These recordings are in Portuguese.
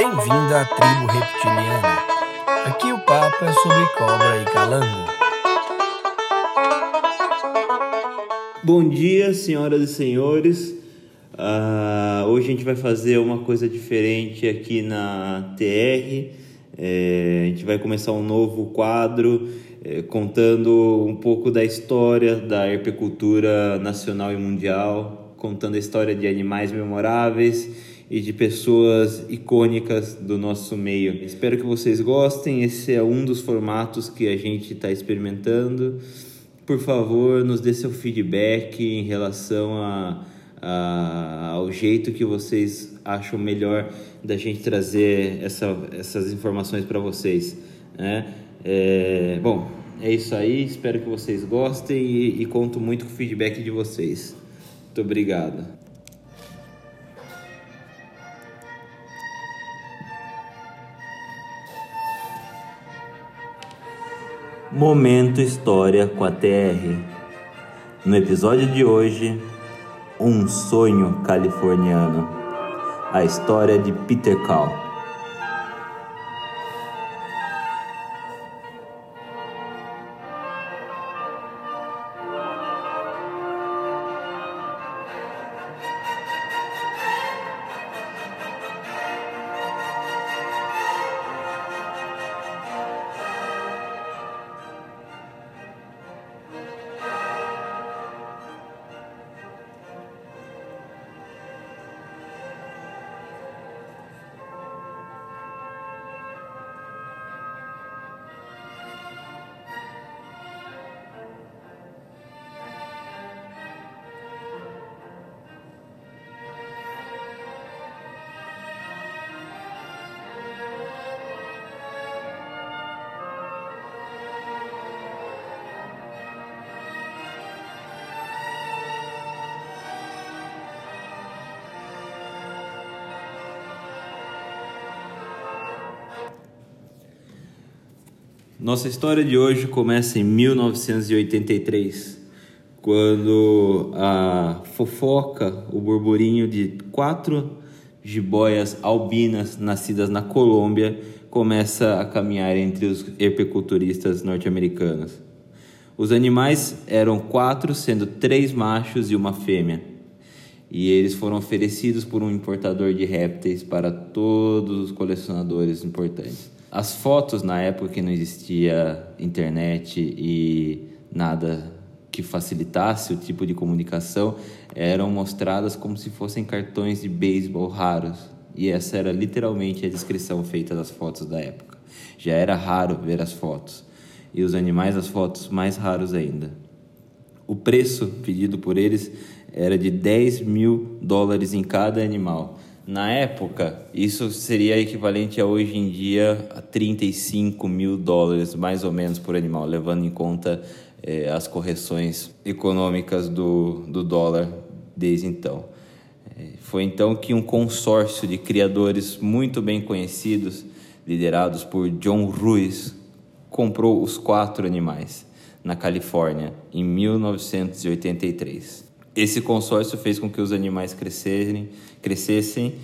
Bem-vindo à tribo reptiliana. Aqui o papo é sobre cobra e calango. Bom dia, senhoras e senhores. Uh, hoje a gente vai fazer uma coisa diferente aqui na TR. É, a gente vai começar um novo quadro é, contando um pouco da história da herpecultura nacional e mundial, contando a história de animais memoráveis e de pessoas icônicas do nosso meio. Espero que vocês gostem. Esse é um dos formatos que a gente está experimentando. Por favor, nos dê seu feedback em relação a, a, ao jeito que vocês acham melhor da gente trazer essa, essas informações para vocês. Né? É, bom, é isso aí. Espero que vocês gostem e, e conto muito com o feedback de vocês. Muito obrigado. Momento História com a TR. No episódio de hoje, Um Sonho Californiano. A história de Peter Cal. Nossa história de hoje começa em 1983, quando a fofoca, o burburinho de quatro jiboias albinas nascidas na Colômbia começa a caminhar entre os herpeculturistas norte-americanos. Os animais eram quatro, sendo três machos e uma fêmea. E eles foram oferecidos por um importador de répteis para todos os colecionadores importantes. As fotos na época que não existia internet e nada que facilitasse o tipo de comunicação eram mostradas como se fossem cartões de beisebol raros. E essa era literalmente a descrição feita das fotos da época. Já era raro ver as fotos. E os animais as fotos mais raros ainda. O preço pedido por eles era de 10 mil dólares em cada animal na época, isso seria equivalente a hoje em dia a 35 mil dólares, mais ou menos, por animal, levando em conta eh, as correções econômicas do, do dólar desde então. Eh, foi então que um consórcio de criadores muito bem conhecidos, liderados por John Ruiz, comprou os quatro animais na Califórnia em 1983. Esse consórcio fez com que os animais crescerem, crescessem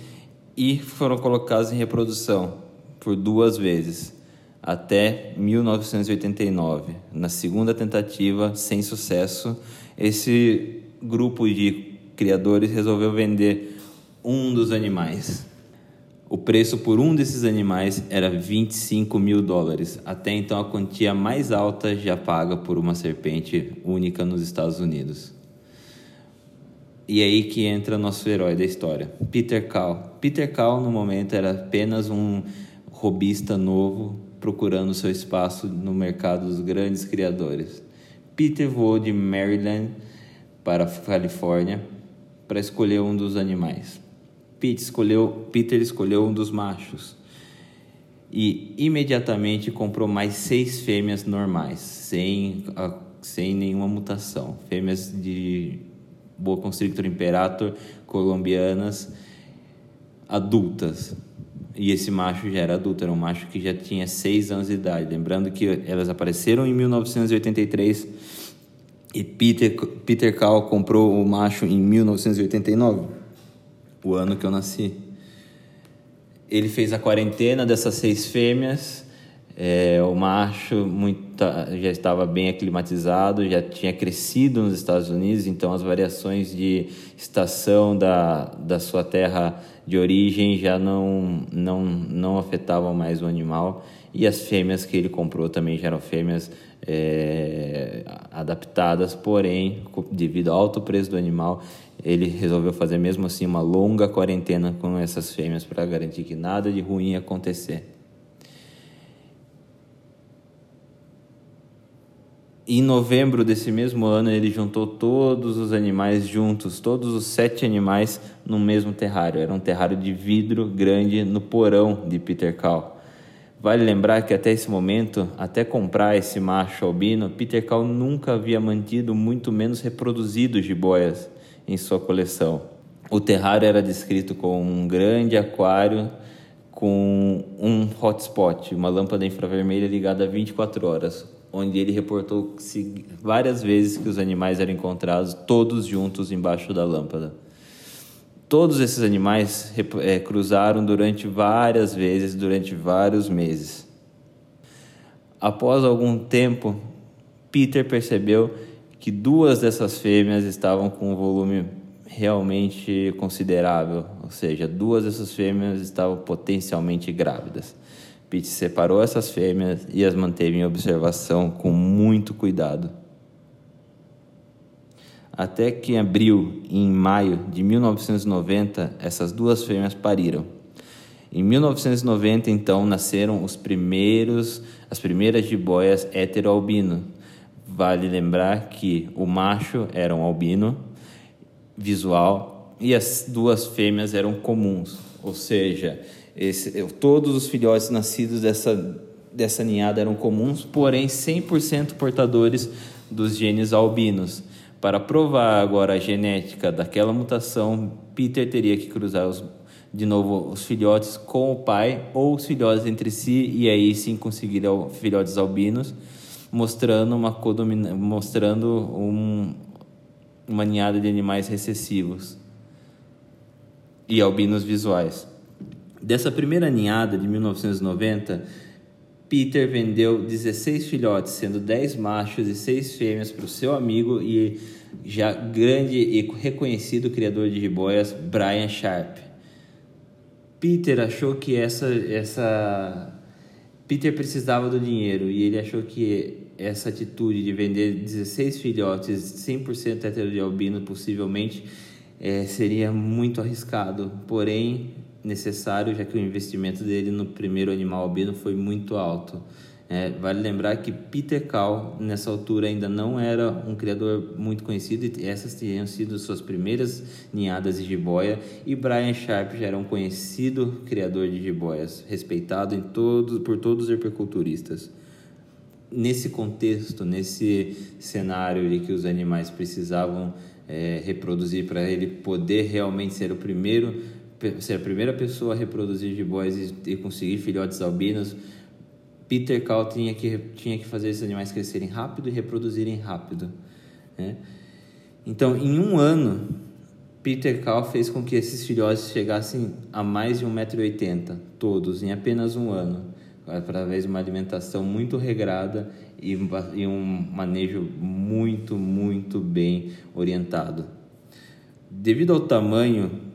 e foram colocados em reprodução por duas vezes, até 1989. Na segunda tentativa, sem sucesso, esse grupo de criadores resolveu vender um dos animais. O preço por um desses animais era 25 mil dólares, até então a quantia mais alta já paga por uma serpente única nos Estados Unidos. E é aí que entra nosso herói da história, Peter Cal. Peter Cal, no momento, era apenas um robista novo procurando seu espaço no mercado dos grandes criadores. Peter voou de Maryland para a Califórnia para escolher um dos animais. Peter escolheu, Peter escolheu um dos machos e imediatamente comprou mais seis fêmeas normais, sem, sem nenhuma mutação, fêmeas de Boa Constrictor Imperator colombianas adultas. E esse macho já era adulto, era um macho que já tinha seis anos de idade. Lembrando que elas apareceram em 1983 e Peter, Peter comprou o macho em 1989, o ano que eu nasci. Ele fez a quarentena dessas seis fêmeas. É, o macho já estava bem aclimatizado, já tinha crescido nos Estados Unidos, então as variações de estação da, da sua terra de origem já não, não, não afetavam mais o animal. E as fêmeas que ele comprou também já eram fêmeas é, adaptadas, porém, devido ao alto preço do animal, ele resolveu fazer mesmo assim uma longa quarentena com essas fêmeas para garantir que nada de ruim ia acontecer. Em novembro desse mesmo ano, ele juntou todos os animais juntos, todos os sete animais, no mesmo terrário. Era um terrário de vidro grande no porão de Peter Cal. Vale lembrar que até esse momento, até comprar esse macho albino, Peter Cal nunca havia mantido, muito menos reproduzido jiboias em sua coleção. O terrário era descrito como um grande aquário com um hotspot, uma lâmpada infravermelha ligada 24 horas, onde ele reportou várias vezes que os animais eram encontrados todos juntos embaixo da lâmpada. Todos esses animais é, cruzaram durante várias vezes, durante vários meses. Após algum tempo, Peter percebeu que duas dessas fêmeas estavam com um volume realmente considerável, ou seja, duas dessas fêmeas estavam potencialmente grávidas. Pete separou essas fêmeas e as manteve em observação com muito cuidado. Até que em abril e em maio de 1990, essas duas fêmeas pariram. Em 1990, então, nasceram os primeiros, as primeiras jiboias hetero-albino. Vale lembrar que o macho era um albino visual e as duas fêmeas eram comuns, ou seja, esse, todos os filhotes nascidos dessa, dessa ninhada eram comuns, porém 100% portadores dos genes albinos. Para provar agora a genética daquela mutação, Peter teria que cruzar os, de novo os filhotes com o pai ou os filhotes entre si e aí sim conseguir filhotes albinos, mostrando uma mostrando um, uma ninhada de animais recessivos e albinos visuais. Dessa primeira ninhada de 1990, Peter vendeu 16 filhotes, sendo 10 machos e 6 fêmeas para o seu amigo e já grande e reconhecido criador de jiboias, Brian Sharp. Peter achou que essa, essa Peter precisava do dinheiro e ele achou que essa atitude de vender 16 filhotes 100% hetero de albino possivelmente é, seria muito arriscado. Porém, necessário, já que o investimento dele no primeiro animal albino foi muito alto. É, vale lembrar que Peter Cal, nessa altura, ainda não era um criador muito conhecido e essas tinham sido suas primeiras ninhadas de jiboia. E Brian Sharp já era um conhecido criador de jiboias, respeitado em todos, por todos os herpeculturistas. Nesse contexto, nesse cenário de que os animais precisavam é, reproduzir para ele poder realmente ser o primeiro ser a primeira pessoa a reproduzir jiboias e, e conseguir filhotes albinos, Peter Cal tinha que, tinha que fazer esses animais crescerem rápido e reproduzirem rápido. Né? Então, em um ano, Peter Cal fez com que esses filhotes chegassem a mais de 1,80m, todos, em apenas um ano, através de uma alimentação muito regrada e, e um manejo muito, muito bem orientado. Devido ao tamanho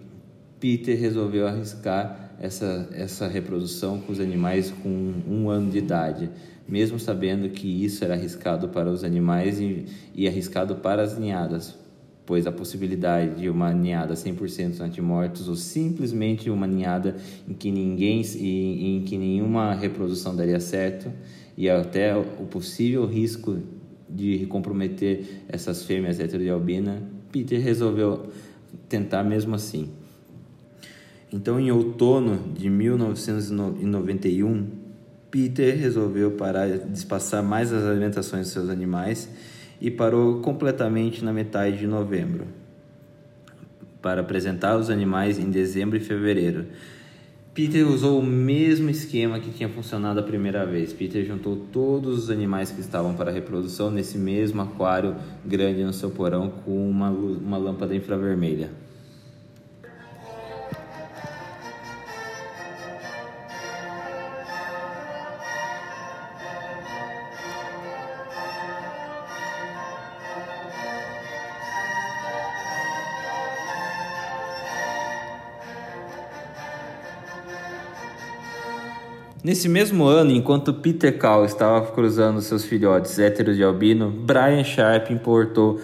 Peter resolveu arriscar essa, essa reprodução com os animais com um ano de idade, mesmo sabendo que isso era arriscado para os animais e, e arriscado para as ninhadas, pois a possibilidade de uma ninhada 100% antimortos ou simplesmente uma ninhada em que ninguém em, em que nenhuma reprodução daria certo e até o possível risco de comprometer essas fêmeas heteroalbina, Peter resolveu tentar mesmo assim. Então, em outono de 1991, Peter resolveu parar de espaçar mais as alimentações de seus animais e parou completamente na metade de novembro para apresentar os animais em dezembro e fevereiro. Peter usou o mesmo esquema que tinha funcionado a primeira vez. Peter juntou todos os animais que estavam para reprodução nesse mesmo aquário grande no seu porão com uma, uma lâmpada infravermelha. Nesse mesmo ano, enquanto Peter Cal estava cruzando seus filhotes héteros de albino, Brian Sharp importou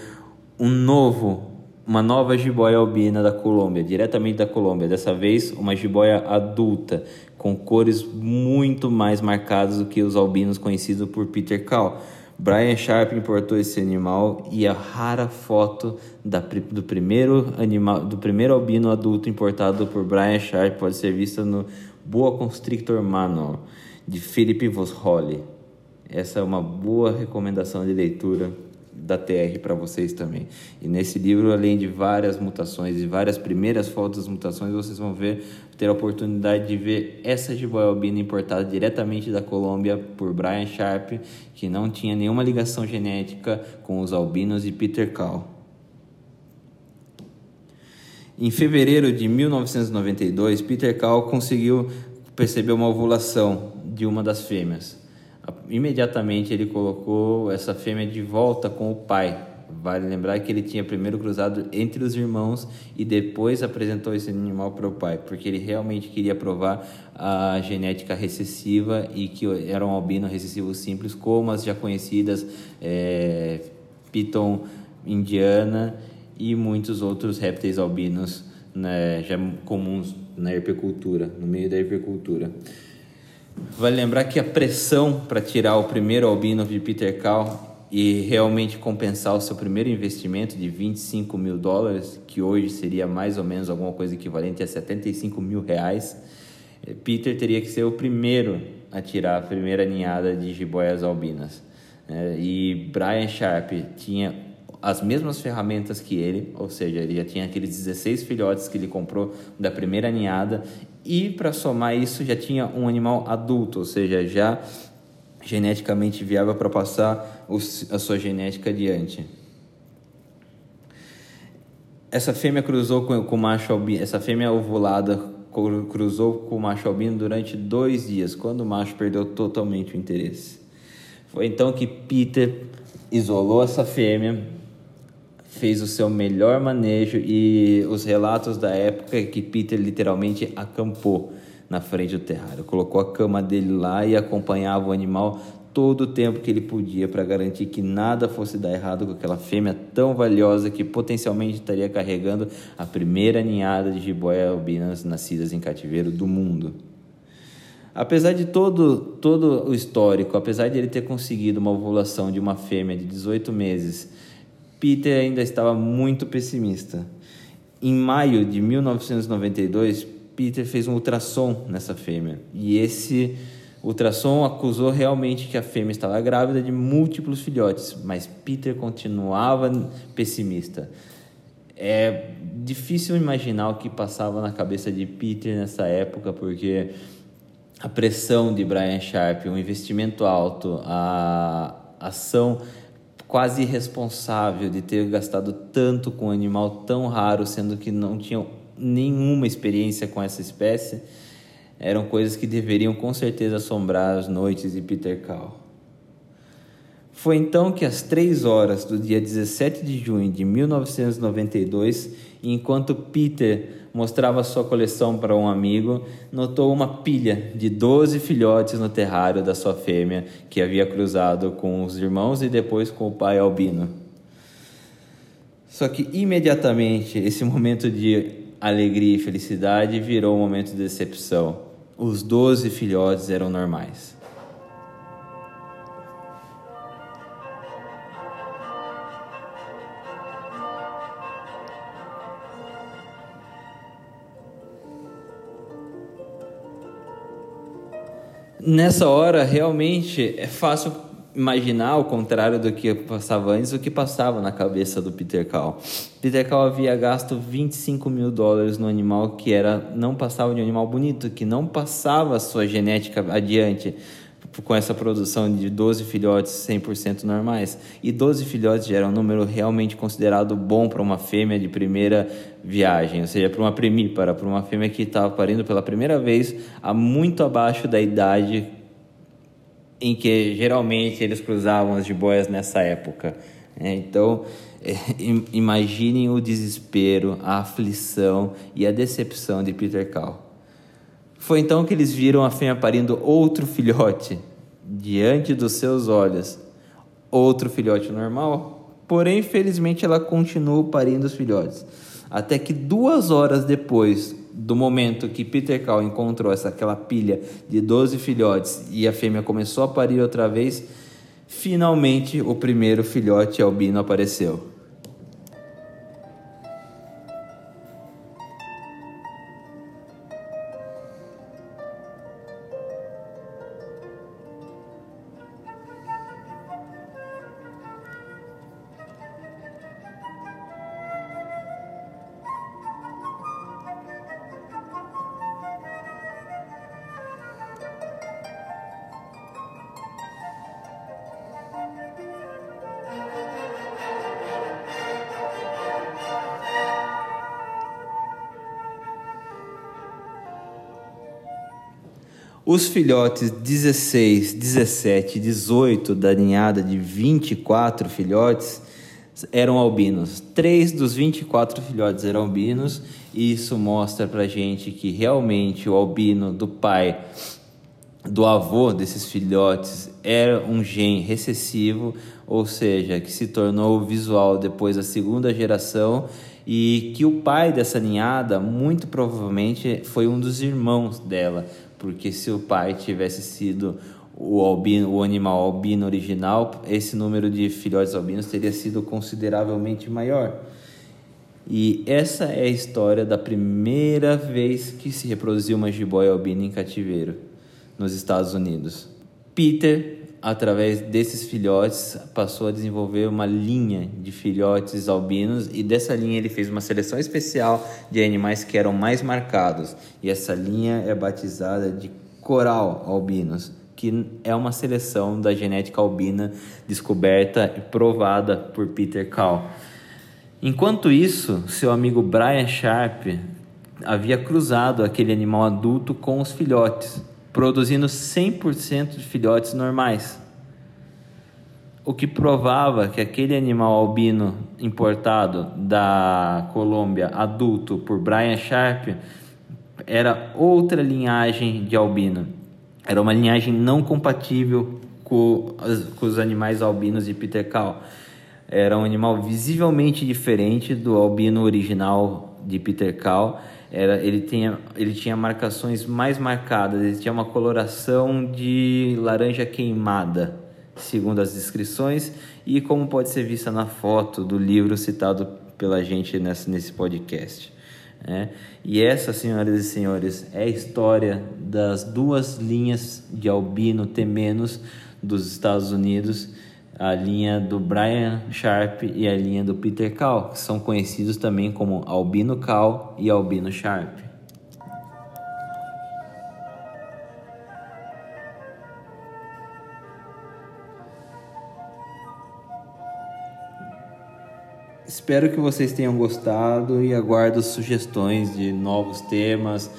um novo, uma nova jiboia albina da Colômbia, diretamente da Colômbia. Dessa vez, uma jiboia adulta, com cores muito mais marcadas do que os albinos conhecidos por Peter Cal. Brian Sharp importou esse animal e a rara foto da, do primeiro animal, do primeiro albino adulto importado por Brian Sharp pode ser vista no Boa Constrictor Manual, de Philip Vosholly. Essa é uma boa recomendação de leitura da TR para vocês também. E nesse livro, além de várias mutações e várias primeiras fotos das mutações, vocês vão ver ter a oportunidade de ver essa jiboia albina importada diretamente da Colômbia por Brian Sharp, que não tinha nenhuma ligação genética com os albinos e Peter Cal. Em fevereiro de 1992, Peter Cal conseguiu perceber uma ovulação de uma das fêmeas. Imediatamente ele colocou essa fêmea de volta com o pai. Vale lembrar que ele tinha primeiro cruzado entre os irmãos e depois apresentou esse animal para o pai, porque ele realmente queria provar a genética recessiva e que era um albino recessivo simples, como as já conhecidas é, Piton indiana e muitos outros répteis albinos né, já comuns na herpecultura, no meio da herpecultura. Vale lembrar que a pressão para tirar o primeiro albino de Peter Cal e realmente compensar o seu primeiro investimento de 25 mil dólares, que hoje seria mais ou menos alguma coisa equivalente a 75 mil reais, eh, Peter teria que ser o primeiro a tirar a primeira ninhada de jiboias albinas. Né? E Brian Sharp tinha as mesmas ferramentas que ele, ou seja, ele já tinha aqueles 16 filhotes que ele comprou da primeira ninhada e para somar isso já tinha um animal adulto, ou seja, já geneticamente viável para passar a sua genética adiante. Essa fêmea cruzou com, o macho albino, essa fêmea ovulada cruzou com o macho albino durante dois dias, quando o macho perdeu totalmente o interesse. Foi então que Peter isolou essa fêmea, fez o seu melhor manejo e os relatos da época que Peter literalmente acampou na frente do terrário, colocou a cama dele lá e acompanhava o animal todo o tempo que ele podia para garantir que nada fosse dar errado com aquela fêmea tão valiosa que potencialmente estaria carregando a primeira ninhada de jiboia albinas nascidas em cativeiro do mundo. Apesar de todo, todo o histórico, apesar de ele ter conseguido uma ovulação de uma fêmea de 18 meses Peter ainda estava muito pessimista. Em maio de 1992, Peter fez um ultrassom nessa fêmea e esse ultrassom acusou realmente que a fêmea estava grávida de múltiplos filhotes, mas Peter continuava pessimista. É difícil imaginar o que passava na cabeça de Peter nessa época, porque a pressão de Brian Sharp, um investimento alto, a ação quase irresponsável de ter gastado tanto com um animal tão raro, sendo que não tinham nenhuma experiência com essa espécie, eram coisas que deveriam com certeza assombrar as noites de Peter Cal. Foi então que às três horas do dia 17 de junho de 1992, enquanto Peter mostrava sua coleção para um amigo, notou uma pilha de 12 filhotes no terrário da sua fêmea, que havia cruzado com os irmãos e depois com o pai albino. Só que imediatamente esse momento de alegria e felicidade virou um momento de decepção. Os 12 filhotes eram normais. Nessa hora, realmente, é fácil imaginar, ao contrário do que passava antes, o que passava na cabeça do Peter Cal. Peter Cal havia gasto 25 mil dólares no animal que era não passava de um animal bonito, que não passava a sua genética adiante com essa produção de 12 filhotes 100% normais. E 12 filhotes já era um número realmente considerado bom para uma fêmea de primeira viagem, ou seja, para uma primípara, para uma fêmea que estava parindo pela primeira vez, a muito abaixo da idade em que geralmente eles cruzavam as jiboias nessa época. É, então, é, imaginem o desespero, a aflição e a decepção de Peter Cal. Foi então que eles viram a fêmea parindo outro filhote diante dos seus olhos. Outro filhote normal, porém, felizmente, ela continuou parindo os filhotes. Até que duas horas depois do momento que Peter Cal encontrou essa, aquela pilha de 12 filhotes e a fêmea começou a parir outra vez, finalmente o primeiro filhote albino apareceu. Os filhotes 16, 17, 18 da ninhada de 24 filhotes eram albinos. Três dos 24 filhotes eram albinos, e isso mostra pra gente que realmente o albino do pai, do avô desses filhotes, era um gene recessivo, ou seja, que se tornou visual depois da segunda geração e que o pai dessa ninhada muito provavelmente foi um dos irmãos dela, porque se o pai tivesse sido o, albino, o animal albino original, esse número de filhotes albinos teria sido consideravelmente maior. E essa é a história da primeira vez que se reproduziu uma jiboia albina em cativeiro nos Estados Unidos. Peter através desses filhotes, passou a desenvolver uma linha de filhotes albinos e dessa linha ele fez uma seleção especial de animais que eram mais marcados. E essa linha é batizada de coral albinos, que é uma seleção da genética albina descoberta e provada por Peter Kahl. Enquanto isso, seu amigo Brian Sharp havia cruzado aquele animal adulto com os filhotes produzindo 100% de filhotes normais. O que provava que aquele animal albino importado da Colômbia, adulto por Brian Sharp, era outra linhagem de albino. Era uma linhagem não compatível com, com os animais albinos de Peter Cal. Era um animal visivelmente diferente do albino original de Peter Cal era, ele, tinha, ele tinha marcações mais marcadas, ele tinha uma coloração de laranja queimada, segundo as descrições, e como pode ser vista na foto do livro citado pela gente nesse, nesse podcast. Né? E essa, senhoras e senhores, é a história das duas linhas de albino T- dos Estados Unidos a linha do Brian Sharp e a linha do Peter Cal, que são conhecidos também como Albino Cal e Albino Sharp. Espero que vocês tenham gostado e aguardo sugestões de novos temas,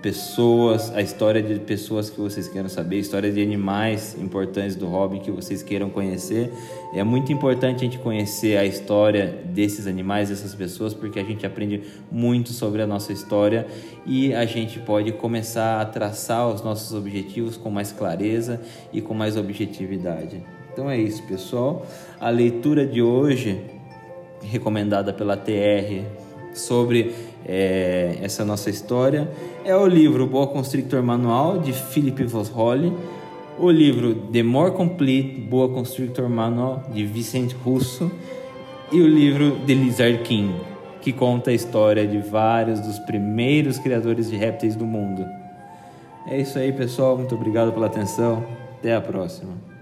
pessoas, a história de pessoas que vocês queiram saber, história de animais importantes do hobby que vocês queiram conhecer. É muito importante a gente conhecer a história desses animais, dessas pessoas, porque a gente aprende muito sobre a nossa história e a gente pode começar a traçar os nossos objetivos com mais clareza e com mais objetividade. Então é isso, pessoal. A leitura de hoje, recomendada pela TR, sobre é, essa nossa história é o livro Boa Constrictor Manual de Philip Vosholly, o livro The More Complete Boa Constrictor Manual de Vicente Russo e o livro The Lizard King, que conta a história de vários dos primeiros criadores de répteis do mundo. É isso aí, pessoal. Muito obrigado pela atenção. Até a próxima.